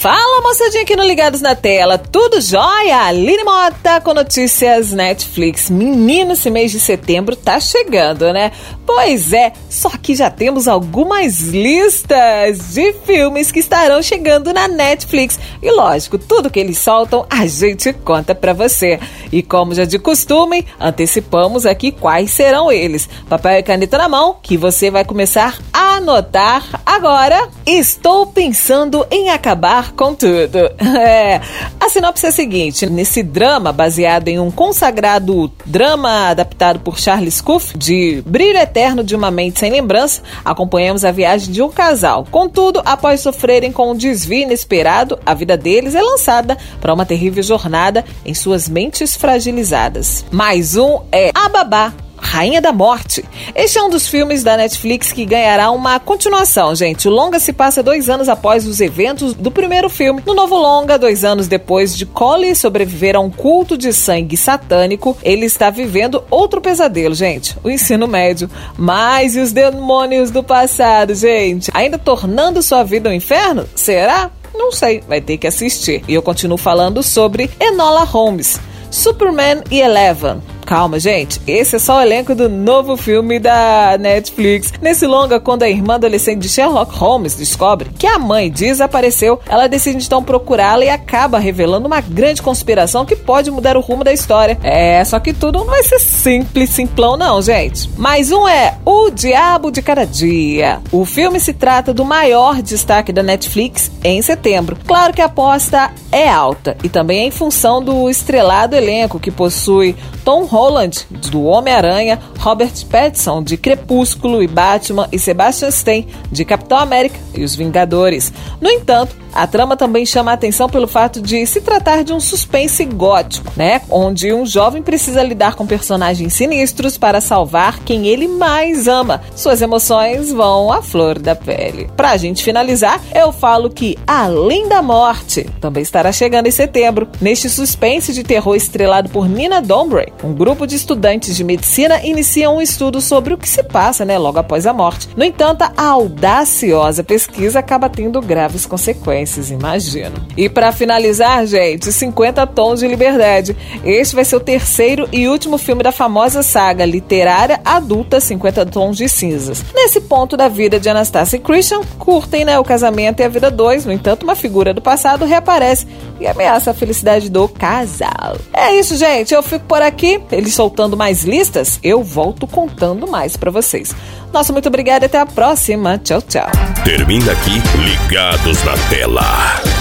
Fala moçadinha aqui no Ligados na Tela, tudo jóia? Aline Mota com notícias Netflix. Menino, esse mês de setembro tá chegando, né? Pois é, só que já temos algumas listas de filmes que estarão chegando na Netflix. E lógico, tudo que eles soltam a gente conta pra você. E como já de costume, antecipamos aqui quais serão eles. Papel e caneta na mão, que você vai começar a anotar agora. Estou pensando em acabar com tudo. É, a sinopse é a seguinte: nesse drama baseado em um consagrado drama adaptado por Charles Cuff, de Brilho Eterno de uma Mente Sem Lembrança, acompanhamos a viagem de um casal. Contudo, após sofrerem com um desvio inesperado, a vida deles é lançada para uma terrível jornada em suas mentes fragilizadas. Mais um é A Babá Rainha da Morte. Este é um dos filmes da Netflix que ganhará uma continuação, gente. O longa se passa dois anos após os eventos do primeiro filme. No novo longa, dois anos depois de Collie sobreviver a um culto de sangue satânico, ele está vivendo outro pesadelo, gente. O ensino médio. Mas e os demônios do passado, gente? Ainda tornando sua vida um inferno? Será? Não sei, vai ter que assistir. E eu continuo falando sobre Enola Holmes, Superman e Eleven. Calma, gente. Esse é só o elenco do novo filme da Netflix. Nesse longa, quando a irmã adolescente de Sherlock Holmes descobre que a mãe desapareceu, ela decide então procurá-la e acaba revelando uma grande conspiração que pode mudar o rumo da história. É, só que tudo não vai ser simples, simplão, não, gente. Mais um é O Diabo de Cada Dia. O filme se trata do maior destaque da Netflix em setembro. Claro que a aposta é alta e também é em função do estrelado elenco que possui Tom Holland, do Homem-Aranha, Robert Pattinson, de Crepúsculo e Batman, e Sebastian Stan, de Capitão América e os Vingadores. No entanto, a trama também chama a atenção pelo fato de se tratar de um suspense gótico, né? Onde um jovem precisa lidar com personagens sinistros para salvar quem ele mais ama. Suas emoções vão à flor da pele. Pra gente finalizar, eu falo que Além da Morte também estará chegando em setembro. Neste suspense de terror estrelado por Nina Dombrey, um grupo de estudantes de medicina inicia um estudo sobre o que se passa, né, logo após a morte. No entanto, a audaciosa pesquisa acaba tendo graves consequências consequências, imagino. E para finalizar, gente, 50 Tons de Liberdade. Este vai ser o terceiro e último filme da famosa saga literária adulta 50 Tons de Cinzas. Nesse ponto da vida de Anastasia e Christian, curtem né, o casamento e a vida dois. No entanto, uma figura do passado reaparece e ameaça a felicidade do casal. É isso, gente. Eu fico por aqui. Eles soltando mais listas, eu volto contando mais para vocês. Nosso muito obrigada e até a próxima. Tchau, tchau. Termina aqui Ligados na Tela.